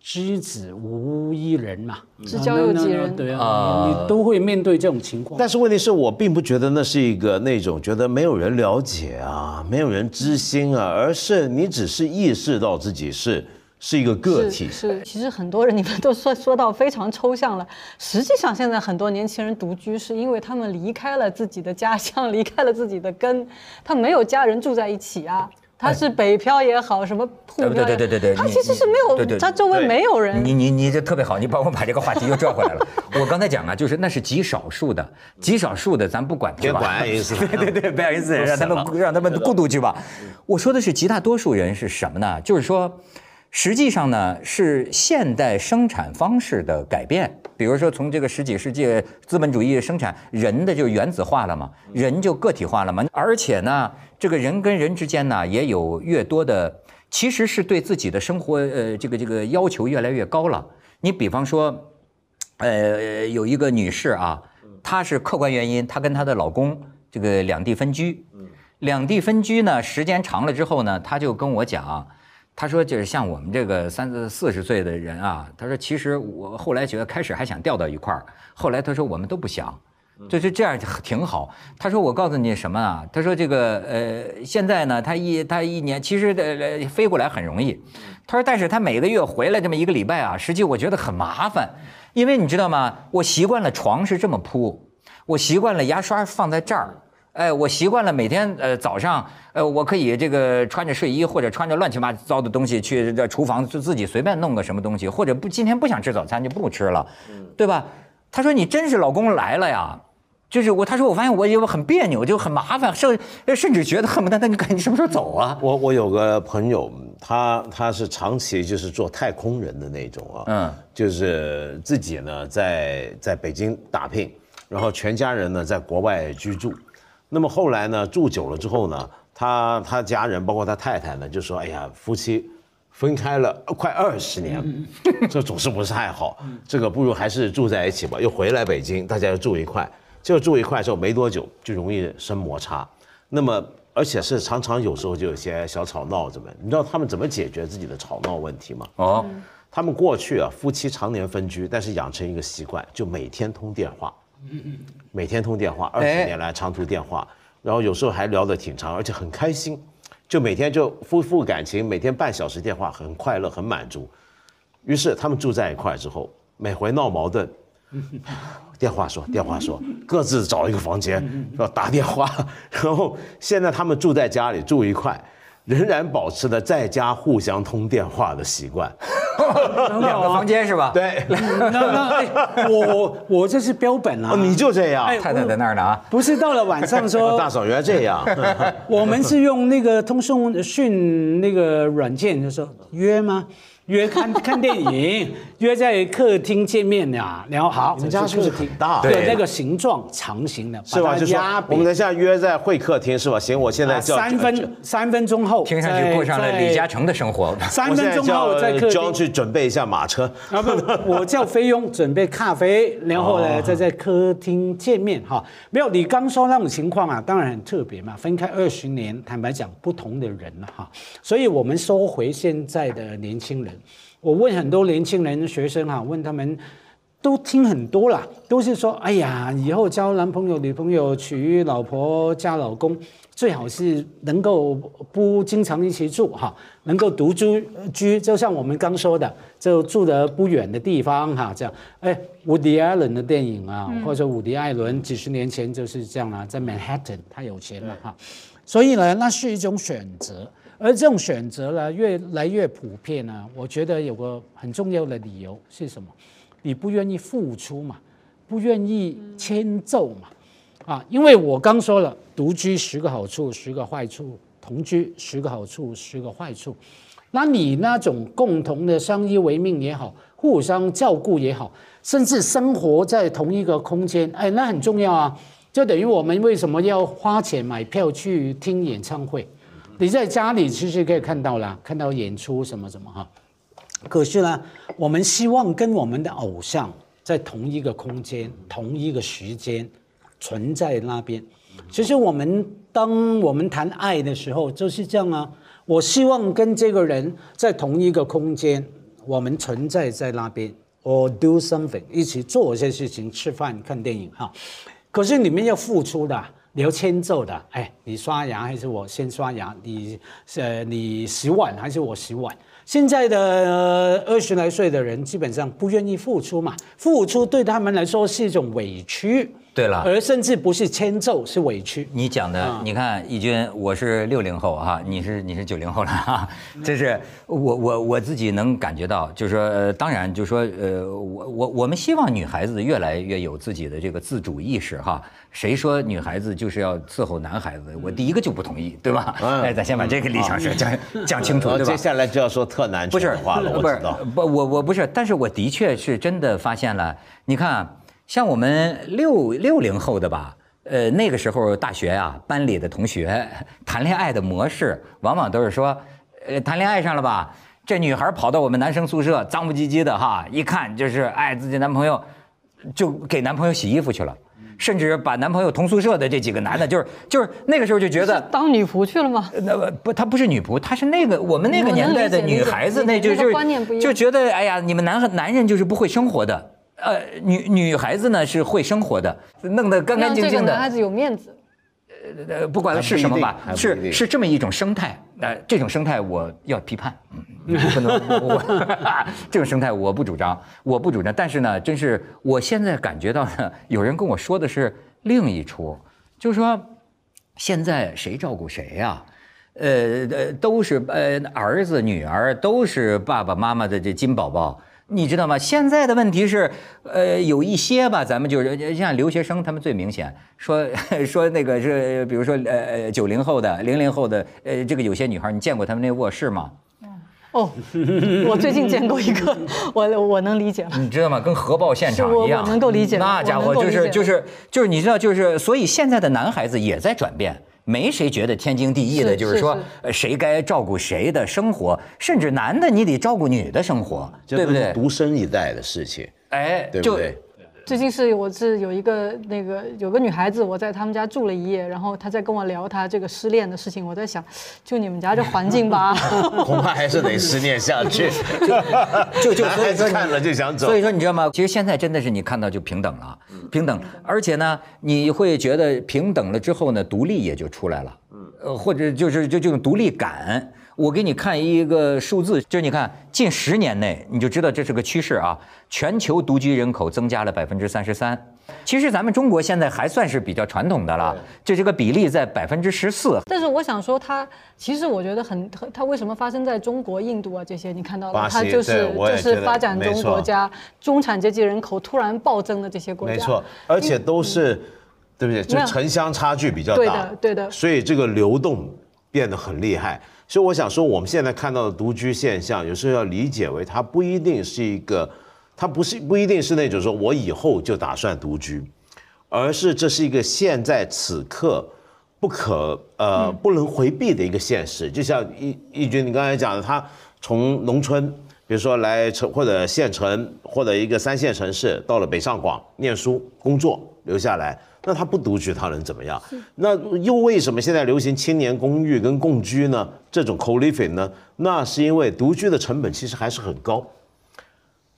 知子无一人嘛。知交又几人？对啊，你都会面对这种情况。但是问题是我并不觉得那是一个那种觉得没有人了解啊，没有人知心啊，而是你只是意识到自己是。是一个个体，是其实很多人你们都说说到非常抽象了。实际上，现在很多年轻人独居，是因为他们离开了自己的家乡，离开了自己的根，他没有家人住在一起啊。他是北漂也好，什么沪漂，对对对对对，他其实是没有，他周围没有人。你你你这特别好，你帮我把这个话题又转回来了。我刚才讲啊，就是那是极少数的，极少数的，咱不管别管爱因斯坦，对对对，别爱因斯坦，让他们让他们孤独去吧。我说的是极大多数人是什么呢？就是说。实际上呢，是现代生产方式的改变。比如说，从这个十几世纪资本主义生产，人的就原子化了嘛，人就个体化了嘛。而且呢，这个人跟人之间呢，也有越多的，其实是对自己的生活，呃，这个这个要求越来越高了。你比方说，呃，有一个女士啊，她是客观原因，她跟她的老公这个两地分居。两地分居呢，时间长了之后呢，她就跟我讲。他说：“就是像我们这个三四十岁的人啊，他说其实我后来觉得开始还想调到一块儿，后来他说我们都不想，就是这样挺好。他说我告诉你什么啊？他说这个呃现在呢，他一他一年其实呃飞过来很容易，他说但是他每个月回来这么一个礼拜啊，实际我觉得很麻烦，因为你知道吗？我习惯了床是这么铺，我习惯了牙刷放在这儿。”哎，我习惯了每天呃早上呃我可以这个穿着睡衣或者穿着乱七八糟的东西去这厨房就自己随便弄个什么东西，或者不今天不想吃早餐就不吃了，对吧？他说你真是老公来了呀，就是我他说我发现我有很别扭就很麻烦，甚甚至觉得恨不得那你赶紧什么时候走啊？我我有个朋友，他他是长期就是做太空人的那种啊，嗯，就是自己呢在在北京打拼，然后全家人呢在国外居住。那么后来呢，住久了之后呢，他他家人包括他太太呢，就说：“哎呀，夫妻分开了快二十年，这总是不是太好，这个不如还是住在一起吧。”又回来北京，大家又住一块，就住一块之后没多久就容易生摩擦，那么而且是常常有时候就有些小吵闹怎么，你知道他们怎么解决自己的吵闹问题吗？哦，他们过去啊，夫妻常年分居，但是养成一个习惯，就每天通电话。嗯嗯，每天通电话，二十年来长途电话，然后有时候还聊得挺长，而且很开心，就每天就夫妇感情，每天半小时电话，很快乐，很满足。于是他们住在一块之后，每回闹矛盾，[LAUGHS] 电话说，电话说，各自找一个房间，要打电话，然后现在他们住在家里住一块。仍然保持了在家互相通电话的习惯，[LAUGHS] 两个房间是吧？对，那那我我这是标本啊！你就这样，太太在那儿呢啊？不是到了晚上说，[LAUGHS] 大嫂原来这样。[LAUGHS] 我们是用那个通讯讯那个软件，就说约吗？约看看电影，[LAUGHS] 约在客厅见面呀，然后好，我们家是不是挺大？对，那个形状长形的，是吧？就说我们等下约在会客厅是吧？行，我现在叫三分三分钟后，听上去过上了李嘉诚的生活。三分钟后在客厅去准备一下马车。啊不，我叫菲佣准备咖啡，然后呢再在客厅见面哈。没有，你刚说那种情况啊，当然很特别嘛。分开二十年，坦白讲，不同的人了哈。所以我们说回现在的年轻人。我问很多年轻人、学生哈，问他们，都听很多了，都是说，哎呀，以后交男朋友、女朋友、娶老婆、嫁老公，最好是能够不经常一起住哈，能够独居居，就像我们刚说的，就住得不远的地方哈，这样。哎，伍迪·艾伦的电影啊，或者伍迪·艾伦几十年前就是这样啊，在 Manhattan，他有钱了哈，所以呢，那是一种选择。而这种选择呢，越来越普遍呢。我觉得有个很重要的理由是什么？你不愿意付出嘛，不愿意迁就嘛，啊，因为我刚说了，独居十个好处，十个坏处；同居十个好处，十个坏处。那你那种共同的相依为命也好，互相照顾也好，甚至生活在同一个空间，哎，那很重要啊。就等于我们为什么要花钱买票去听演唱会？你在家里其实可以看到了，看到演出什么什么哈。可是呢，我们希望跟我们的偶像在同一个空间、同一个时间存在那边。其实我们当我们谈爱的时候就是这样啊。我希望跟这个人在同一个空间，我们存在在那边，or do something，一起做一些事情，吃饭、看电影哈。可是你们要付出的。你聊迁就的，哎，你刷牙还是我先刷牙？你呃，你洗碗还是我洗碗？现在的二十来岁的人基本上不愿意付出嘛，付出对他们来说是一种委屈，对了，而甚至不是迁就，是委屈。你讲的，你看义军，我是六零后哈，你是你是九零后了 [LAUGHS] 哈，这是我我我自己能感觉到，就是说，呃，当然就是说，呃，我我我们希望女孩子越来越有自己的这个自主意识哈。谁说女孩子就是要伺候男孩子？我第一个就不同意，对吧？哎，咱先把这个理想说讲讲清楚，对吧？接下来就要说特男权化了，我知道。不，我我不是，但是我的确是真的发现了，你看。像我们六六零后的吧，呃，那个时候大学啊，班里的同学谈恋爱的模式，往往都是说，呃，谈恋爱上了吧，这女孩跑到我们男生宿舍，脏不唧唧的哈，一看就是爱自己男朋友，就给男朋友洗衣服去了，甚至把男朋友同宿舍的这几个男的，就是就是那个时候就觉得当女仆去了吗？那不，她不是女仆，她是那个我们那个年代的女孩子，那就就就觉得哎呀，你们男男人就是不会生活的。呃，女女孩子呢是会生活的，弄得干干净净的。男孩子有面子。呃呃，不管是什么吧，是是这么一种生态。呃，这种生态我要批判，不能我这种生态我不主张，我不主张。但是呢，真是我现在感觉到呢，有人跟我说的是另一出，就是说现在谁照顾谁呀？呃呃，都是呃儿子女儿都是爸爸妈妈的这金宝宝。你知道吗？现在的问题是，呃，有一些吧，咱们就是像留学生，他们最明显说 [LAUGHS] 说那个是，比如说呃呃九零后的、零零后的，呃，这个有些女孩，你见过他们那卧室吗？哦，我最近见过一个，我我能理解了。你知道吗？跟核爆现场一样，能够理解。那家伙就是就是就是你知道就是，所以现在的男孩子也在转变。没谁觉得天经地义的，就是说，谁该照顾谁的生活，甚至男的你得照顾女的生活，对不对？独生一代的事情，哎，对不对？最近是我是有一个那个有个女孩子，我在他们家住了一夜，然后她在跟我聊她这个失恋的事情。我在想，就你们家这环境吧，[LAUGHS] 恐怕还是得失恋下去。[LAUGHS] 就就所以说看了就想走。所以说你知道吗？其实现在真的是你看到就平等了，平等，而且呢，你会觉得平等了之后呢，独立也就出来了，呃，或者就是就这种独立感。我给你看一个数字，就是你看近十年内，你就知道这是个趋势啊。全球独居人口增加了百分之三十三。其实咱们中国现在还算是比较传统的了，就这个比例在百分之十四。但是我想说，它其实我觉得很，它为什么发生在中国、印度啊这些？你看到了，它就是就是发展中国家中产阶级人口突然暴增的这些国家。没错，而且都是，对不对？就城乡差距比较大，对的，对的。所以这个流动变得很厉害。所以我想说，我们现在看到的独居现象，有时候要理解为它不一定是一个，它不是不一定是那种说我以后就打算独居，而是这是一个现在此刻不可呃不能回避的一个现实。就像易易军你刚才讲的，他从农村，比如说来城或者县城或者一个三线城市，到了北上广念书工作留下来。那他不独居，他能怎么样？那又为什么现在流行青年公寓跟共居呢？这种 co-living 呢？那是因为独居的成本其实还是很高。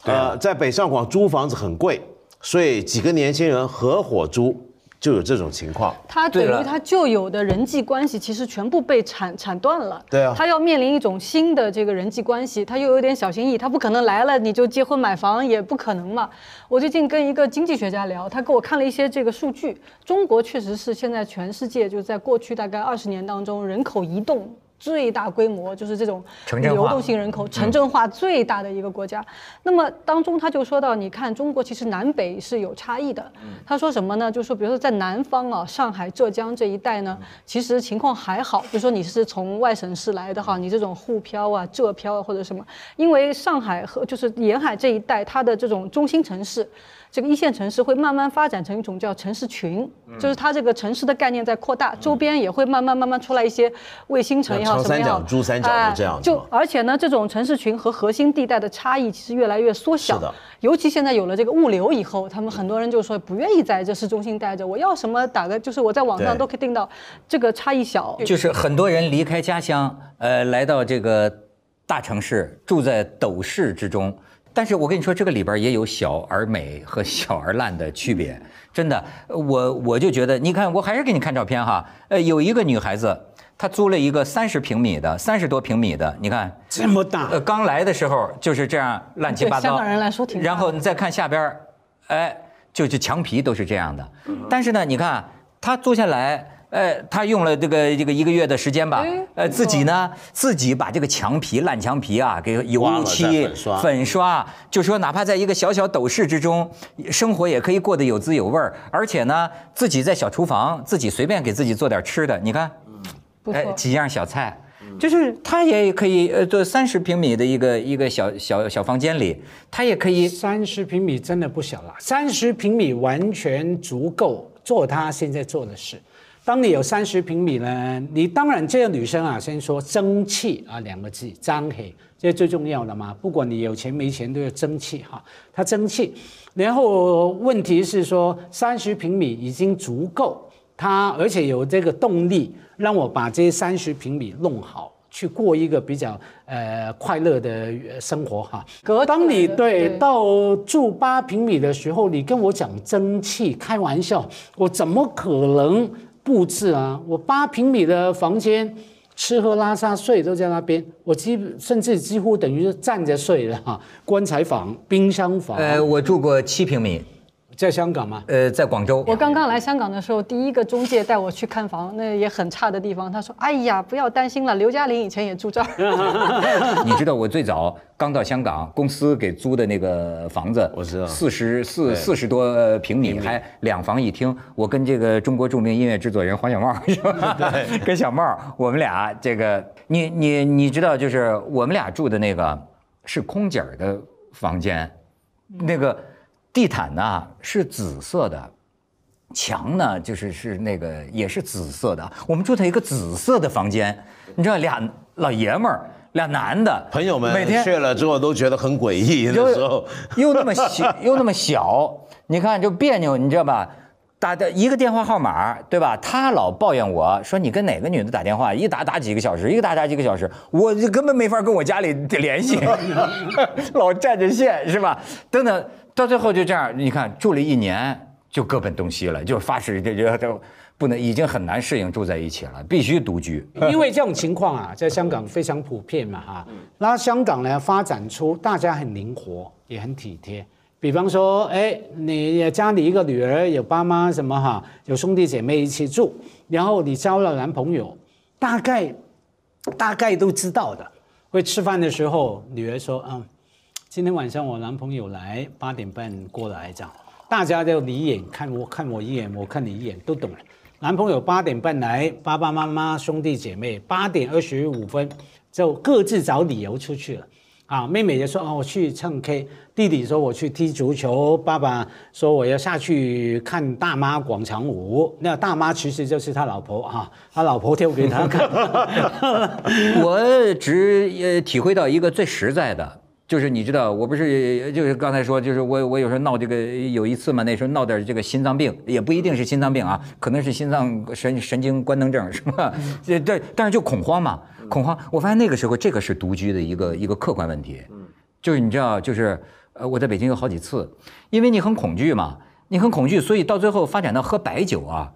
呃，在北上广租房子很贵，所以几个年轻人合伙租。就有这种情况，他等于他旧有的人际关系其实全部被铲铲断了。对啊，他要面临一种新的这个人际关系，他又有点小心翼翼，他不可能来了你就结婚买房，也不可能嘛。我最近跟一个经济学家聊，他给我看了一些这个数据，中国确实是现在全世界就在过去大概二十年当中人口移动。最大规模就是这种流动性人口城镇化最大的一个国家。那么当中他就说到，你看中国其实南北是有差异的。他说什么呢？就说比如说在南方啊，上海、浙江这一带呢，其实情况还好。比如说你是从外省市来的哈，你这种沪漂啊、浙漂啊或者什么，因为上海和就是沿海这一带，它的这种中心城市。这个一线城市会慢慢发展成一种叫城市群，就是它这个城市的概念在扩大，周边也会慢慢慢慢出来一些卫星城也好什么也好，珠三角这样就而且呢，这种城市群和核心地带的差异其实越来越缩小。尤其现在有了这个物流以后，他们很多人就说不愿意在这市中心待着，我要什么打个就是我在网上都可以订到，这个差异小。就是很多人离开家乡，呃，来到这个大城市，住在斗室之中。但是我跟你说，这个里边也有小而美和小而烂的区别，真的，我我就觉得，你看，我还是给你看照片哈，呃，有一个女孩子，她租了一个三十平米的，三十多平米的，你看。这么大，呃，刚来的时候就是这样乱七八糟，香港人来说挺，然后你再看下边，哎，就是墙皮都是这样的。但是呢，你看她租下来。呃，他用了这个这个一个月的时间吧，呃，自己呢自己把这个墙皮烂墙皮啊给油漆粉刷，就说哪怕在一个小小斗室之中，生活也可以过得有滋有味儿，而且呢自己在小厨房自己随便给自己做点吃的，你看，哎几样小菜，就是他也可以呃做三十平米的一个一个小小小房间里，他也可以三十平米真的不小了，三十平米完全足够做他现在做的事。当你有三十平米呢，你当然这个女生啊，先说争气啊两个字，张黑，这最重要的嘛。不管你有钱没钱，都要争气哈。她争气，然后问题是说三十平米已经足够，她而且有这个动力让我把这三十平米弄好，去过一个比较呃快乐的生活哈。可当你对到住八平米的时候，你跟我讲争气，开玩笑，我怎么可能？布置啊，我八平米的房间，吃喝拉撒睡都在那边，我几甚至几乎等于是站着睡的哈。棺材房、冰箱房。呃，我住过七平米。在香港吗？呃，在广州。我刚刚来香港的时候，第一个中介带我去看房，那也很差的地方。他说：“哎呀，不要担心了，刘嘉玲以前也住这儿。[LAUGHS] ”你知道我最早刚到香港，公司给租的那个房子，[LAUGHS] 我知道，四十四四十多平米，还两房一厅。我跟这个中国著名音乐制作人黄小茂 [LAUGHS] 是吧？跟小茂，我们俩这个，你你你知道，就是我们俩住的那个是空姐的房间，那个。地毯呢是紫色的，墙呢就是是那个也是紫色的。我们住在一个紫色的房间，你知道俩老爷们儿，俩男的，朋友们每天去了之后都觉得很诡异。那时候又那么小，[LAUGHS] 又那么小，你看就别扭，你知道吧？打的一个电话号码，对吧？他老抱怨我说你跟哪个女的打电话，一打打几个小时，一个打打几个小时，我就根本没法跟我家里联系，[LAUGHS] 老占着线是吧？等等，到最后就这样，你看住了一年就各奔东西了，就发誓这这这不能，已经很难适应住在一起了，必须独居。因为这种情况啊，在香港非常普遍嘛哈。那香港呢，发展出大家很灵活，也很体贴。比方说，哎，你家里一个女儿有爸妈什么哈，有兄弟姐妹一起住，然后你交了男朋友，大概大概都知道的。会吃饭的时候，女儿说，嗯，今天晚上我男朋友来，八点半过来这样，大家就你一眼看我看我一眼，我看你一眼，都懂了。男朋友八点半来，爸爸妈妈兄弟姐妹八点二十五分就各自找理由出去了。啊，妹妹也说啊，我去唱 K；弟弟说我去踢足球；爸爸说我要下去看大妈广场舞。那大妈其实就是他老婆哈，他老婆跳给他看。[LAUGHS] 我只呃体会到一个最实在的，就是你知道，我不是就是刚才说，就是我我有时候闹这个，有一次嘛，那时候闹点这个心脏病，也不一定是心脏病啊，可能是心脏神神经官能症，是吧？这 [LAUGHS] 对，但是就恐慌嘛。恐慌，我发现那个时候这个是独居的一个一个客观问题，嗯，就是你知道，就是呃，我在北京有好几次，因为你很恐惧嘛，你很恐惧，所以到最后发展到喝白酒啊，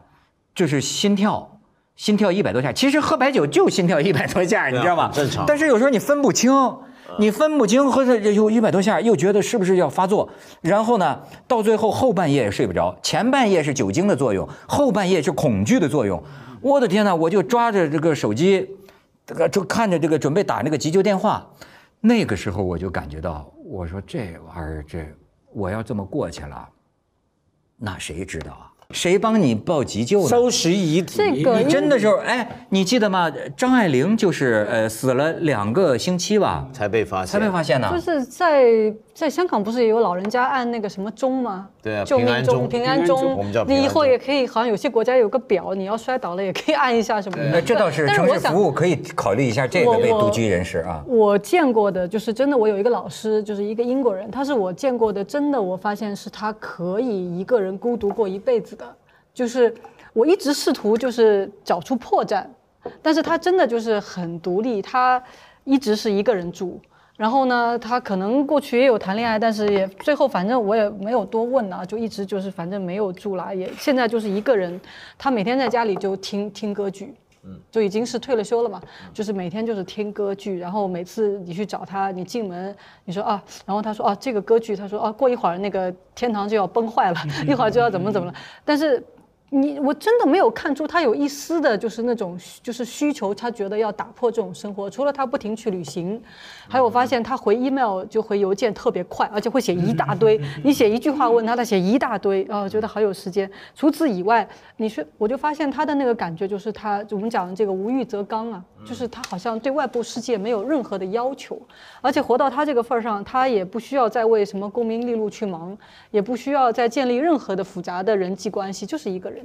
就是心跳，心跳一百多下，其实喝白酒就心跳一百多下，你知道吗？正常。但是有时候你分不清，你分不清喝的有一百多下，又觉得是不是要发作，然后呢，到最后后半夜也睡不着，前半夜是酒精的作用，后半夜是恐惧的作用，我的天哪，我就抓着这个手机。这个就看着这个准备打那个急救电话，那个时候我就感觉到，我说这玩意儿这我要这么过去了，那谁知道啊？谁帮你报急救呢？收拾遗体。这个你真的时候，哎，你记得吗？张爱玲就是呃死了两个星期吧，才被发现，才被发现呢。就是在在香港不是也有老人家按那个什么钟吗？对啊，救命钟、平安钟。我们叫你以后也可以，好像有些国家有个表，你要摔倒了也可以按一下什么的。这倒是城市服务可以考虑一下这个为独居人士啊。我见过的就是真的，我有一个老师，就是一个英国人，他是我见过的真的，我发现是他可以一个人孤独过一辈子的。就是我一直试图就是找出破绽，但是他真的就是很独立，他一直是一个人住。然后呢，他可能过去也有谈恋爱，但是也最后反正我也没有多问啊，就一直就是反正没有住了，也现在就是一个人。他每天在家里就听听歌剧，就已经是退了休了嘛，就是每天就是听歌剧，然后每次你去找他，你进门你说啊，然后他说啊这个歌剧，他说啊过一会儿那个天堂就要崩坏了，[LAUGHS] 一会儿就要怎么怎么了，但是。你我真的没有看出他有一丝的，就是那种就是需求，他觉得要打破这种生活。除了他不停去旅行，还有我发现他回 email 就回邮件特别快，而且会写一大堆。[LAUGHS] 你写一句话问他，他写一大堆，啊，觉得好有时间。除此以外，你是我就发现他的那个感觉就是他我们讲的这个无欲则刚啊，就是他好像对外部世界没有任何的要求，而且活到他这个份儿上，他也不需要再为什么功名利禄去忙，也不需要再建立任何的复杂的人际关系，就是一个人。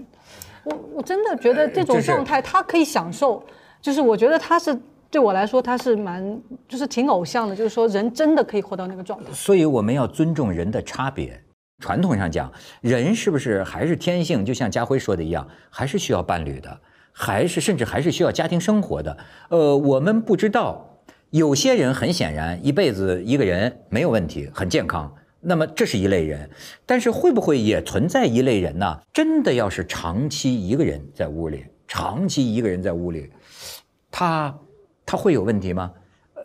我我真的觉得这种状态他可以享受，就是我觉得他是对我来说他是蛮就是挺偶像的，就是说人真的可以活到那个状态。所以我们要尊重人的差别。传统上讲，人是不是还是天性？就像家辉说的一样，还是需要伴侣的，还是甚至还是需要家庭生活的。呃，我们不知道，有些人很显然一辈子一个人没有问题，很健康。那么这是一类人，但是会不会也存在一类人呢？真的要是长期一个人在屋里，长期一个人在屋里，他他会有问题吗？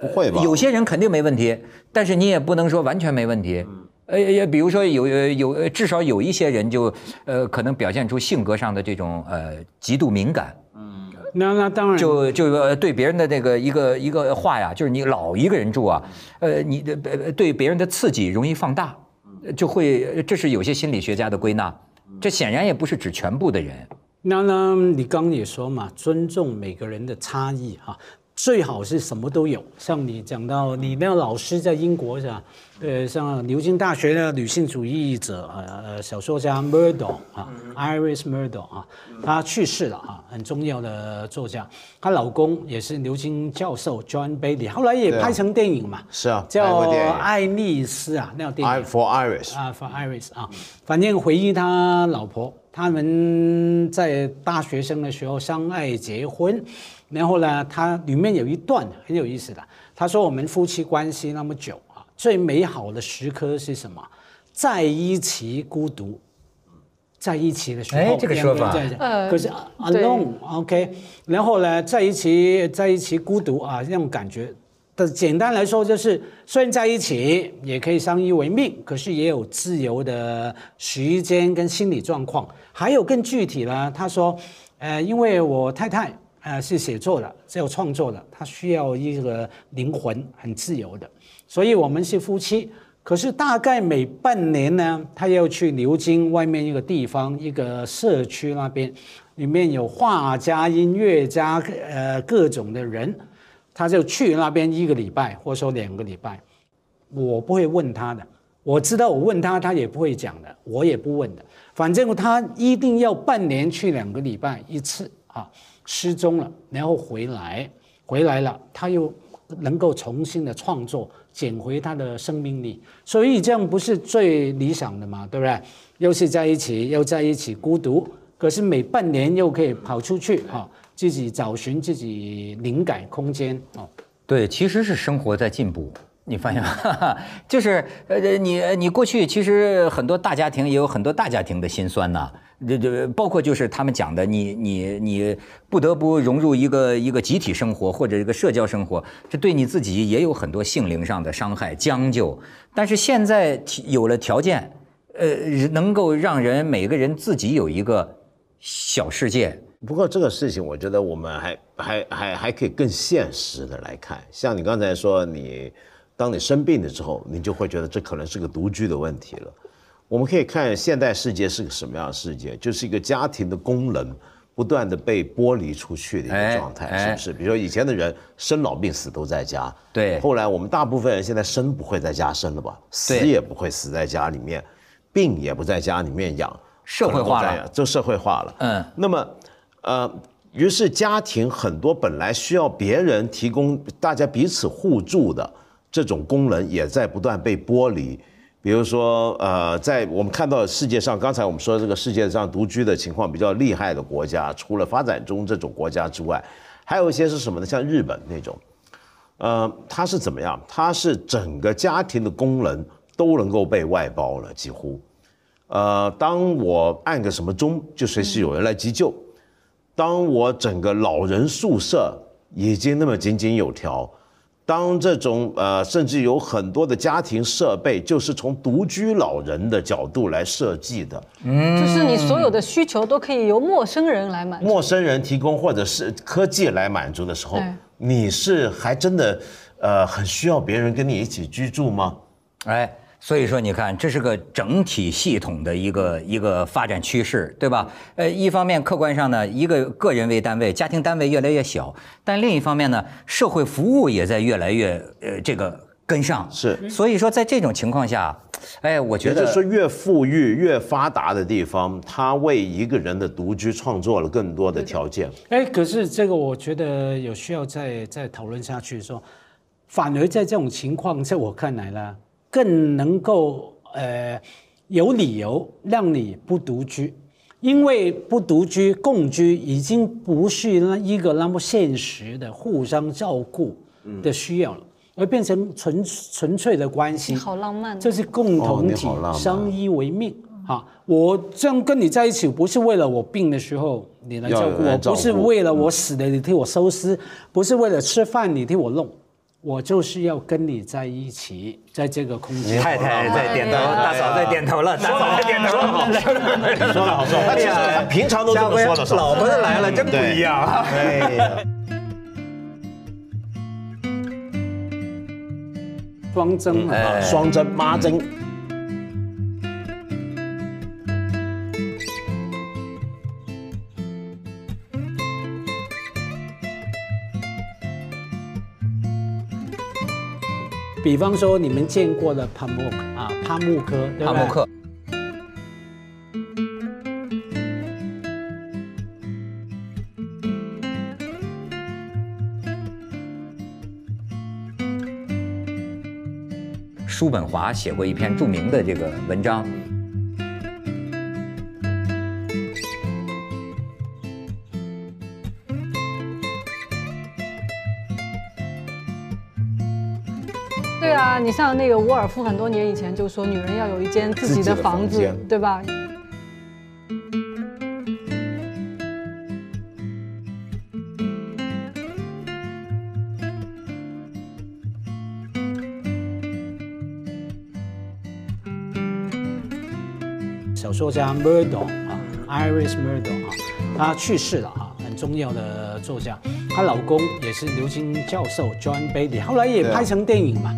不会吧？有些人肯定没问题，但是你也不能说完全没问题。呃，也比如说有有至少有一些人就呃可能表现出性格上的这种呃极度敏感。那那当然，就就对别人的那个一个一个话呀，就是你老一个人住啊，呃，你的对别人的刺激容易放大，就会这是有些心理学家的归纳，这显然也不是指全部的人。那那你刚也说嘛，尊重每个人的差异哈。最好是什么都有，像你讲到你那个老师在英国是吧？呃，像牛津大学的女性主义者呃小说家 Murdoch 啊，Iris Murdoch 啊，她去世了啊，很重要的作家。她老公也是牛津教授 John Bailey，后来也拍成电影嘛，是啊，叫《爱丽丝》啊，那电影。For Iris 啊，For Iris 啊，反正回忆他老婆，他们在大学生的时候相爱结婚。然后呢，他里面有一段很有意思的，他说我们夫妻关系那么久啊，最美好的时刻是什么？在一起孤独，在一起的时候，哎，这个说法，呃，可是 alone，OK，然后呢，在一起，在一起孤独啊，那种感觉但简单来说就是，虽然在一起也可以相依为命，可是也有自由的时间跟心理状况。还有更具体呢，他说，呃，因为我太太。呃，是写作的，是有创作的，他需要一个灵魂很自由的，所以我们是夫妻。可是大概每半年呢，他要去牛津外面一个地方，一个社区那边，里面有画家、音乐家，呃，各种的人，他就去那边一个礼拜，或者说两个礼拜。我不会问他的，我知道我问他，他也不会讲的，我也不问的。反正他一定要半年去两个礼拜一次啊。失踪了，然后回来，回来了，他又能够重新的创作，捡回他的生命力，所以这样不是最理想的嘛，对不对？又是在一起，又在一起孤独，可是每半年又可以跑出去啊，自己找寻自己灵感空间哦。对，其实是生活在进步，你发现吗？[LAUGHS] 就是呃，你你过去其实很多大家庭也有很多大家庭的辛酸呐。这这包括就是他们讲的，你你你不得不融入一个一个集体生活或者一个社交生活，这对你自己也有很多性灵上的伤害将就。但是现在有了条件，呃，能够让人每个人自己有一个小世界。不过这个事情，我觉得我们还还还还可以更现实的来看。像你刚才说，你当你生病了之后，你就会觉得这可能是个独居的问题了。我们可以看现代世界是个什么样的世界，就是一个家庭的功能不断的被剥离出去的一个状态，是不是？比如说以前的人生老病死都在家，对。后来我们大部分人现在生不会在家生了吧？死也不会死在家里面，病也不在家里面养，社会化了，就社会化了。嗯。那么，呃，于是家庭很多本来需要别人提供大家彼此互助的这种功能，也在不断被剥离。比如说，呃，在我们看到世界上，刚才我们说这个世界上独居的情况比较厉害的国家，除了发展中这种国家之外，还有一些是什么呢？像日本那种，呃，它是怎么样？它是整个家庭的功能都能够被外包了，几乎，呃，当我按个什么钟，就随时有人来急救。当我整个老人宿舍已经那么井井有条。当这种呃，甚至有很多的家庭设备，就是从独居老人的角度来设计的，嗯，就是你所有的需求都可以由陌生人来满足，陌生人提供或者是科技来满足的时候，你是还真的呃很需要别人跟你一起居住吗？哎。所以说，你看，这是个整体系统的一个一个发展趋势，对吧？呃，一方面客观上呢，一个个人为单位，家庭单位越来越小，但另一方面呢，社会服务也在越来越呃这个跟上。是。所以说，在这种情况下，哎，我觉得就是越富裕、越发达的地方，它为一个人的独居创作了更多的条件。哎，可是这个我觉得有需要再再讨论下去，说反而在这种情况，在我看来呢。更能够呃有理由让你不独居，因为不独居共居已经不是那一个那么现实的互相照顾的需要了，而变成纯纯粹的关系。好浪漫，这是共同体相依为命啊！我这样跟你在一起，不是为了我病的时候你来照顾我，不是为了我死了你替我收尸，不是为了吃饭你替我弄。我就是要跟你在一起，在这个空间。太太在点头，大嫂在点头了，大嫂在点头了。说的好，说的好。平常都这么说的，老婆子来了，真不一样。哎呀，双针啊，双针，妈针。比方说，你们见过的帕木啊，帕木科，帕木科。叔本华写过一篇著名的这个文章。你像那个沃尔夫，很多年以前就说女人要有一间自己的房子，对吧？小说家 Murdo 啊，Iris Murdo 啊，她去世了啊，很重要的作家。她老公也是牛津教授 John Beatty，后来也拍成电影嘛。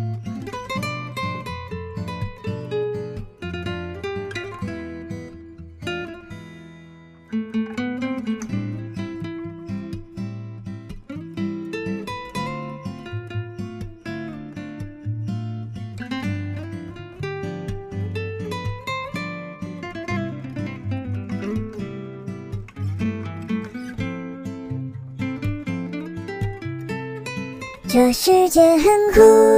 世界很酷。